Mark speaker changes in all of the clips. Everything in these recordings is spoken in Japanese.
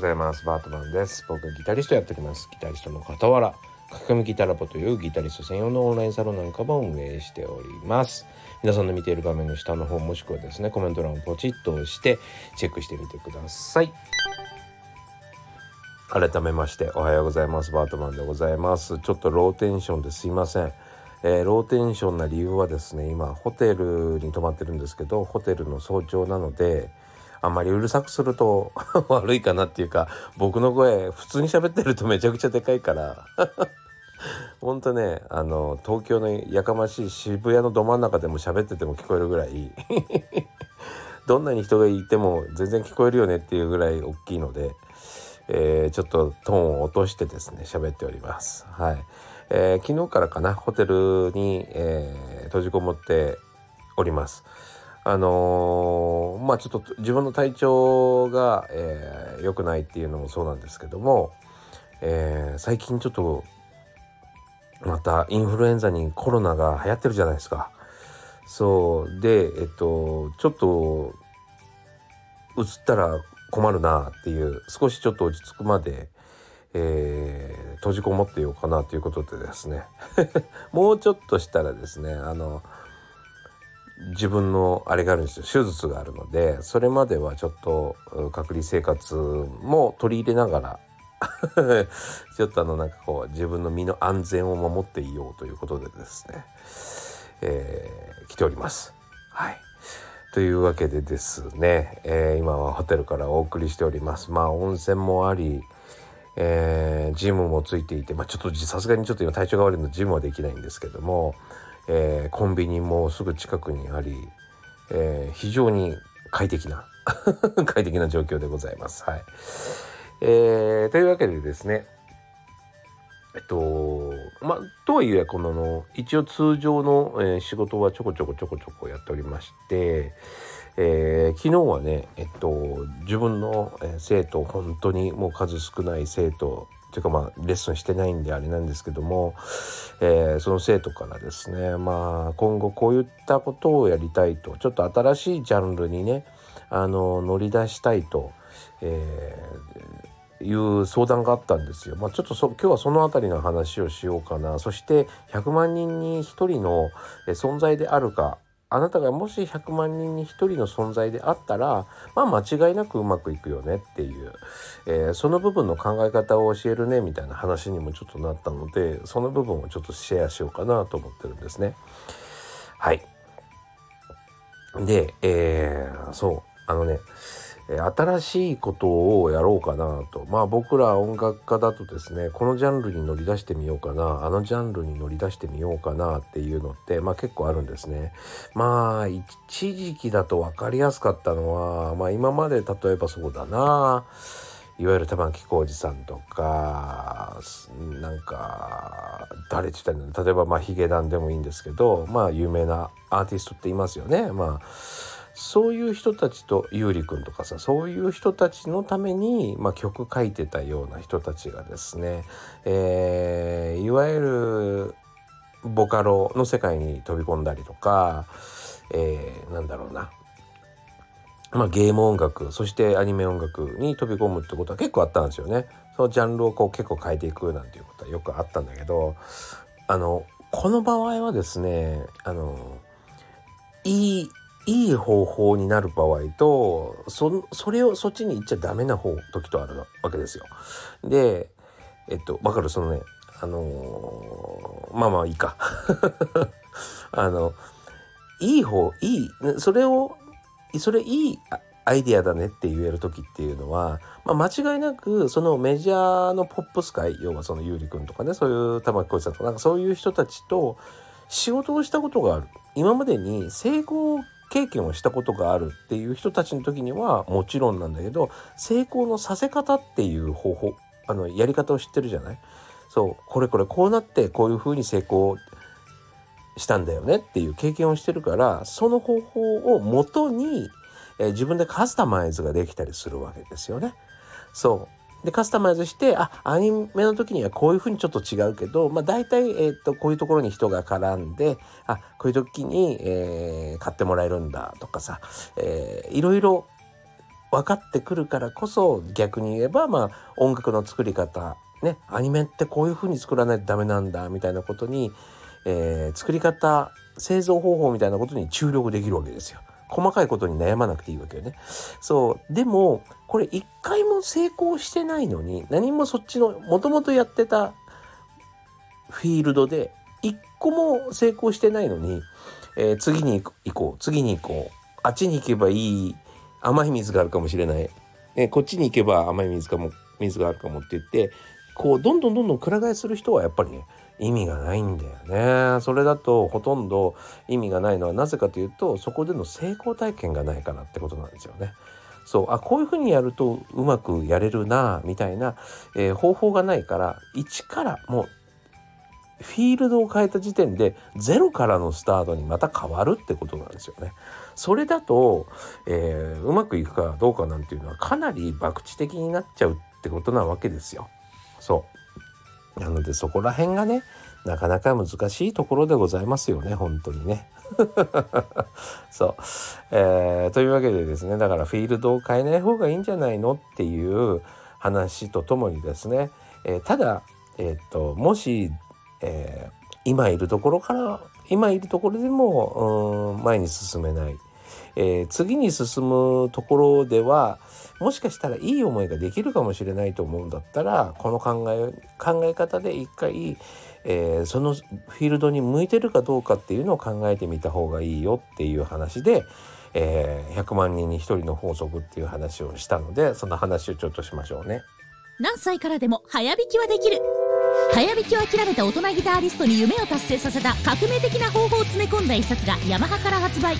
Speaker 1: ございます。バートマンです。僕はギタリストやっております。ギタリストの傍ら書き込みギタラボというギタリスト専用のオンラインサロンなんかも運営しております。皆さんの見ている画面の下の方もしくはですねコメント欄をポチッと押してチェックしてみてください。改めましておはようございます。バートマンでございます。ちょっとローテンションですいません。えー、ローテンションな理由はですね今ホテルに泊まってるんですけどホテルの早朝なのであんまりうるさくすると 悪いかなっていうか僕の声普通に喋ってると めちゃくちゃでかいから ほんとねあの東京のやかましい渋谷のど真ん中でも喋ってても聞こえるぐらいどんなに人がいても全然聞こえるよねっていうぐらい大きいので、えー、ちょっとトーンを落としてですね喋っております。はいえー、昨日からかなホテルに、えー、閉じこもっております。あのー、まあちょっと自分の体調が良、えー、くないっていうのもそうなんですけども、えー、最近ちょっとまたインフルエンザにコロナが流行ってるじゃないですか。そうでえっとちょっと移ったら困るなっていう少しちょっと落ち着くまで、えー、閉じこもってようかなということでですね もうちょっとしたらですねあの自分のあれがあるんですよ手術があるのでそれまではちょっと隔離生活も取り入れながら ちょっとあのなんかこう自分の身の安全を守っていようということでですね、えー、来ております。はいというわけでですね、えー、今はホテルからお送りしております。まあ温泉もあり、えー、ジムもついていて、まあ、ちょっとさすがにちょっと今体調が悪いのでジムはできないんですけども、えー、コンビニもすぐ近くにあり、えー、非常に快適な 快適な状況でございます。はいえー、というわけでですねえっとまあとはいえこのの一応通常の、えー、仕事はちょこちょこちょこちょこやっておりまして、えー、昨日はねえっと自分の、えー、生徒本当にもう数少ない生徒というかまあレッスンしてないんであれなんですけども、えー、その生徒からですねまあ今後こういったことをやりたいとちょっと新しいジャンルにねあの乗り出したいと、えー、いう相談があったんですよ。まあ、ちょっとそ今日はその辺りの話をしようかなそして100万人に1人の存在であるかあなたがもし100万人に1人の存在であったら、まあ間違いなくうまくいくよねっていう、えー、その部分の考え方を教えるねみたいな話にもちょっとなったので、その部分をちょっとシェアしようかなと思ってるんですね。はい。で、えー、そう、あのね、新しいことをやろうかなと。まあ僕ら音楽家だとですねこのジャンルに乗り出してみようかな。あのジャンルに乗り出してみようかなっていうのってまあ結構あるんですね。まあ一時期だと分かりやすかったのはまあ今まで例えばそうだな。いわゆる玉置浩二さんとかなんか誰って言ったら例えばまあヒゲダンでもいいんですけどまあ有名なアーティストっていますよね。まあそういう人たちと優里くんとかさそういう人たちのために、まあ、曲書いてたような人たちがですね、えー、いわゆるボカロの世界に飛び込んだりとか、えー、なんだろうなまあ、ゲーム音楽そしてアニメ音楽に飛び込むってことは結構あったんですよね。そのジャンルをこう結構変えていくなんていうことはよくあったんだけどあのこの場合はですねあのいいいい方法になる場合とそそれをそっちに行っちゃダメな方時とあるわけですよ。でえっとわかる？そのねあのー、まあまあいいか。あのいい方いいそれをそれいいアイディアだねって言える時っていうのは、まあ、間違いなくそのメジャーのポップス界要はその優里君とかねそういう玉置浩二さんとかなんかそういう人たちと仕事をしたことがある。今までに成功経験をしたことがあるっていう人たちの時にはもちろんなんだけど成功のさせ方っていう方法あのやり方を知ってるじゃない？そうこれこれこうなってこういうふうに成功したんだよねっていう経験をしてるからその方法をもとに、えー、自分でカスタマイズができたりするわけですよね。そうで、カスタマイズして、あ、アニメの時にはこういう風にちょっと違うけど、まあ大体、え、ー、と、こういうところに人が絡んで、あ、こういう時に、えー、買ってもらえるんだとかさ、えー、いろいろ分かってくるからこそ逆に言えばまあ音楽の作り方ねアニメってこういう風に作らないとダメなんだみたいなことに、えー、作り方製造方法みたいなことに注力できるわけですよ。細かいことに悩まなくていいわけよね。そう。でも、これ一回も成功してないのに、何もそっちの、もともとやってたフィールドで、一個も成功してないのに、えー、次に行こう、次に行こう。あっちに行けばいい甘い水があるかもしれない。えー、こっちに行けば甘い水かも、水があるかもって言って、こう、どんどんどんどんくら替えする人はやっぱりね、意味がないんだよね。それだとほとんど意味がないのはなぜかというとそこでの成功体験がないからってことなんですよね。そうあこういうふうにやるとうまくやれるなみたいな、えー、方法がないから一からもうフィールドを変えた時点でゼロからのスタートにまた変わるってことなんですよね。それだと、えー、うまくいくかどうかなんていうのはかなり博打的になっちゃうってことなわけですよ。そう。なのでそこら辺がねなかなか難しいところでございますよね本当にね。そう、えー、というわけでですねだからフィールドを変えない方がいいんじゃないのっていう話とともにですね、えー、ただ、えー、っともし、え、今いるところから今いるところでもうん前に進めない、えー、次に進むところではもしかしたらいい思いができるかもしれないと思うんだったらこの考え考え方で一回、えー、そのフィールドに向いてるかどうかっていうのを考えてみた方がいいよっていう話で、えー、100万人に1人の法則っていう話をしたのでその話をちょっとしましょうね。
Speaker 2: 何歳からでも早弾きはできる早弾きを諦めた大人ギタリストに夢を達成させた革命的な方法を詰め込んだ一冊がヤマハから発売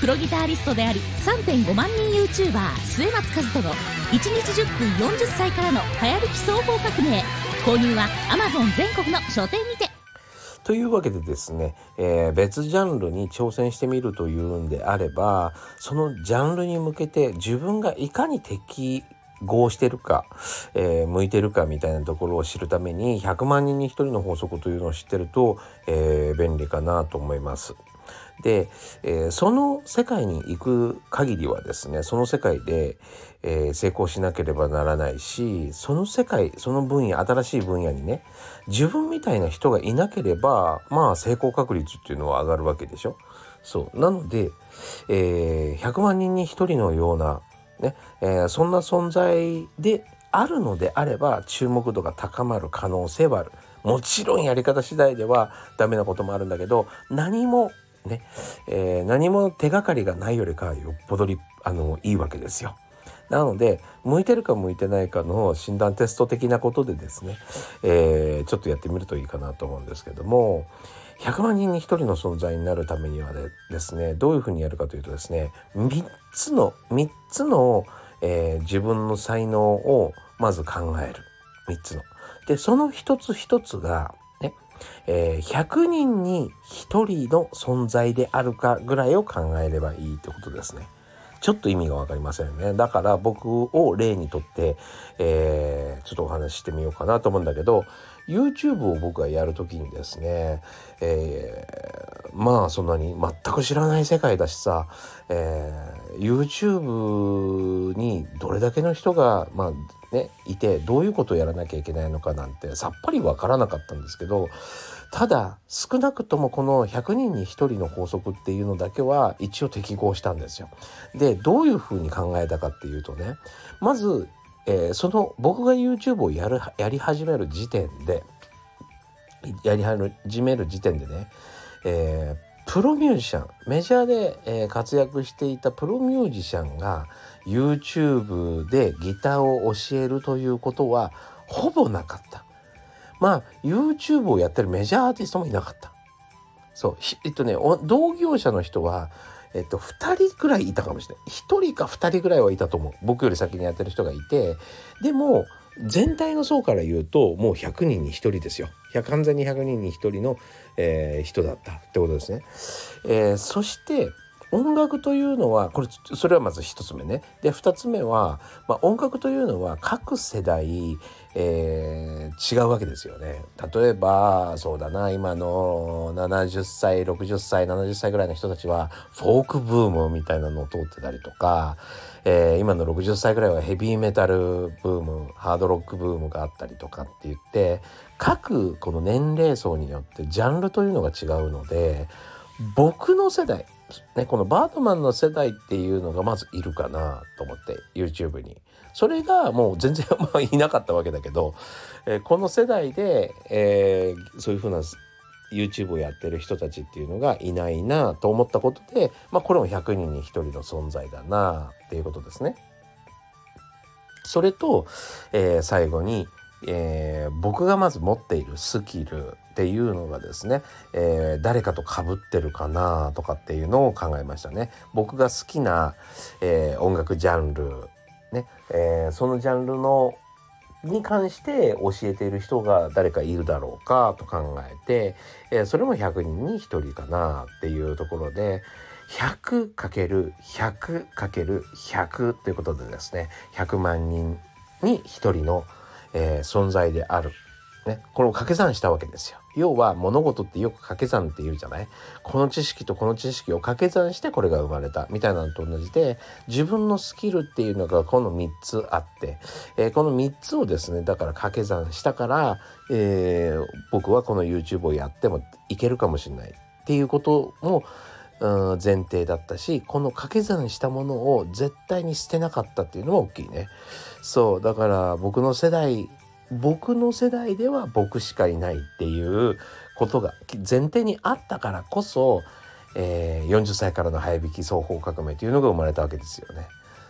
Speaker 2: プロギタリストであり3.5万人 YouTuber 末松和人の1日10分40歳からの流行りき双方革命購入は Amazon 全国の書店にて
Speaker 1: というわけでですね、えー、別ジャンルに挑戦してみるというんであればそのジャンルに向けて自分がいかに適合してるか、えー、向いてるかみたいなところを知るために100万人に1人の法則というのを知ってると、えー、便利かなと思います。で、えー、その世界に行く限りはですねその世界で、えー、成功しなければならないしその世界その分野新しい分野にね自分みたいな人がいなければまあ成功確率っていうのは上がるわけでしょ？そうなので、えー、100万人に1人のような、ねえー、そんな存在であるのであれば注目度が高まる可能性はある。もちろんやり方次第ではダメなこともあるんだけど何もね、えー、何も手がかりがないよりかよっぽどあのいいわけですよ。なので向いてるか向いてないかの診断テスト的なことでですね、えー、ちょっとやってみるといいかなと思うんですけども100万人に1人の存在になるためにはですねどういうふうにやるかというとですね3つの3つの、えー、自分の才能をまず考える3つの。でその一つ一つがえー、100人に1人の存在であるかぐらいを考えればいいってことですね。ちょっと意味が分かりませんね。だから僕を例にとって、えー、ちょっとお話ししてみようかなと思うんだけど、YouTube を僕がやるときにですね、えー、まあそんなに全く知らない世界だしさ、えー、YouTube にどれだけの人が、まあね、いてどういうことをやらなきゃいけないのかなんてさっぱりわからなかったんですけどただ少なくともこの100人に1人の法則っていうのだけは一応適合したんですよ。でどういうふうに考えたかっていうとねまず、えー、その僕が YouTube をやるやり始める時点でやり始める時点でね、えー、プロミュージシャンメジャーで、えー、活躍していたプロミュージシャンが YouTube でギターを教えるということはほぼなかった。まあ YouTube をやってるメジャーアーティストもいなかった。そうえっとね同業者の人はえっと2人くらいいたかもしれない1人か2人くらいはいたと思う僕より先にやってる人がいてでも全体の層から言うともう100人に1人ですよ完全に100人に1人の、えー、人だったってことですね。えー、そして音楽というのはこれそれはまず1つ目ね。で2つ目は、まあ、音楽というのは各世代、えー、違うわけですよね。例えばそうだな今の70歳60歳70歳ぐらいの人たちはフォークブームみたいなのを通ってたりとか、えー、今の60歳ぐらいはヘビーメタルブームハードロックブームがあったりとかって言って各この年齢層によってジャンルというのが違うので僕の世代ね、このバートマンの世代っていうのがまずいるかなと思って YouTube に。それがもう全然まあいなかったわけだけど、えー、この世代で、えー、そういうふうな YouTube をやってる人たちっていうのがいないなと思ったことで、まあ、これも100人に1人の存在だなっていうことですね。それと、えー、最後に、えー、僕がまず持っているスキルっていうのがですね、えー、誰かと被ってるかなとかっていうのを考えましたね。僕が好きな、えー、音楽ジャンルね、えー、そのジャンルのに関して教えている人が誰かいるだろうかと考えて、えー、それも100人に1人かなっていうところで 100×100×100 ということでですね100万人に1人の、えー、存在であるね、これを掛け算したわけですよ。要は物事ってよく掛け算って言うじゃない？この知識とこの知識を掛け算してこれが生まれた。みたいなのと同じで自分のスキルっていうのがこの3つあって、えー、この3つをですねだから掛け算したから、えー、僕はこの YouTube をやってもいけるかもしれない。っていうことも前提だったしこの掛け算したものを絶対に捨てなかったっていうのも大きいね。そうだから僕の世代僕の世代では僕しかいないっていうことが前提にあったからこそ、えー、40歳からの早引き双方革命というのが生まれたわけですよね。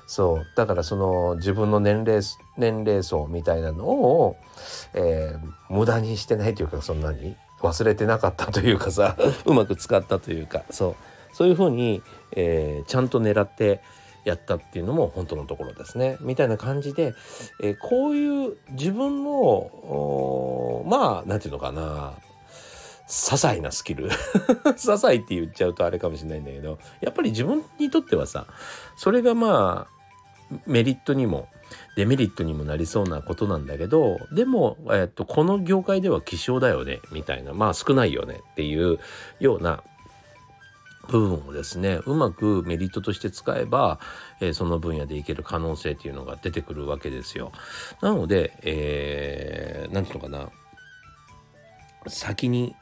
Speaker 1: そう。だからその自分の年齢年齢層みたいなのを、えー、無駄にしてないというかそんなに忘れてなかったというかさ うまく使ったというか。そう。そういうふうに、えー、ちゃんと狙ってやったっていうのも本当のところですね。みたいな感じで、えー、こういう自分のまあ何て言うのかな。些細なスキル。些細って言っちゃうとあれかもしれないんだけどやっぱり自分にとってはさそれがまあメリットにもデメリットにもなりそうなことなんだけどでも、えっと、この業界では希少だよねみたいな。まあ少ないよねっていうような部分をですねうまくメリットとして使えば、えー、その分野でいける可能性っていうのが出てくるわけですよ。なので、えー、ていうのかな先に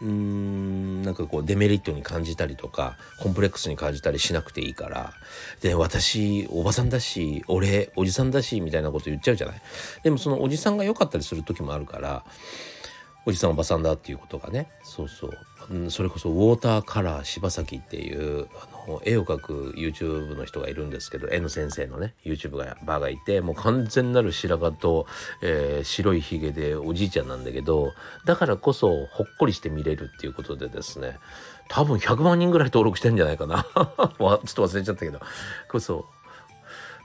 Speaker 1: うーんなんかこうデメリットに感じたりとかコンプレックスに感じたりしなくていいからで私おばさんだし俺おじさんだしみたいなこと言っちゃうじゃないでもそのおじさんが良かったりする時もあるからおじさんおばさんだっていうことがね。そうそう。うん、それこそウォーターカラー柴崎っていうあの絵を描く YouTube の人がいるんですけど絵の先生のね YouTube がバーがいてもう完全なる白髪と、えー、白いひげでおじいちゃんなんだけどだからこそほっこりして見れるっていうことでですね。多分100万人ぐらい登録してんじゃないかな。ちょっと忘れちゃったけど。こそ。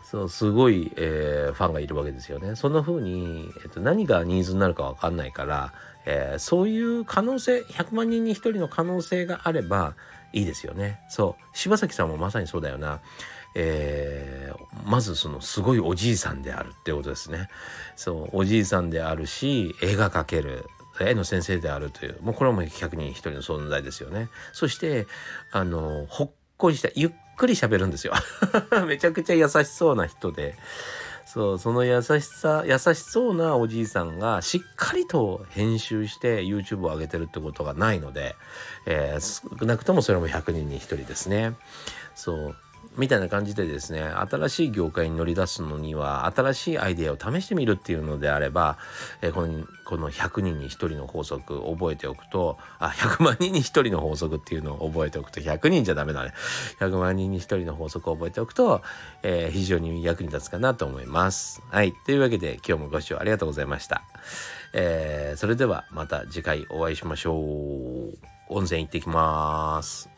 Speaker 1: そうすごい、えー、ファンがいるわけですよね。そんな風に、えっと、何がニーズになるか分かんないからえー、そういう可能性100万人に1人の可能性があればいいですよね。そう柴崎さんもまさにそうだよな。えー、まずそのすごいおじいさんであるってことですね。そうおじいさんであるし絵が描ける絵の先生であるというもうこれはもう100人1人の存在ですよね。そしてあのほっこりしたゆっくり喋るんですよ。めちゃくちゃ優しそうな人で。そう、その優しさ、優しそうなおじいさんがしっかりと編集して YouTube を上げてるってことがないので、えー、少なくともそれも100人に1人ですね。そう。みたいな感じでですね新しい業界に乗り出すのには新しいアイデアを試してみるっていうのであれば、えー、このこの100人に1人の法則覚えておくとあ100万人に1人の法則っていうのを覚えておくと100人じゃダメだね100万人に1人の法則を覚えておくと、えー、非常に役に立つかなと思います。はいというわけで今日もご視聴ありがとうございました。えー、それではまた次回お会いしましょう。温泉行ってきます。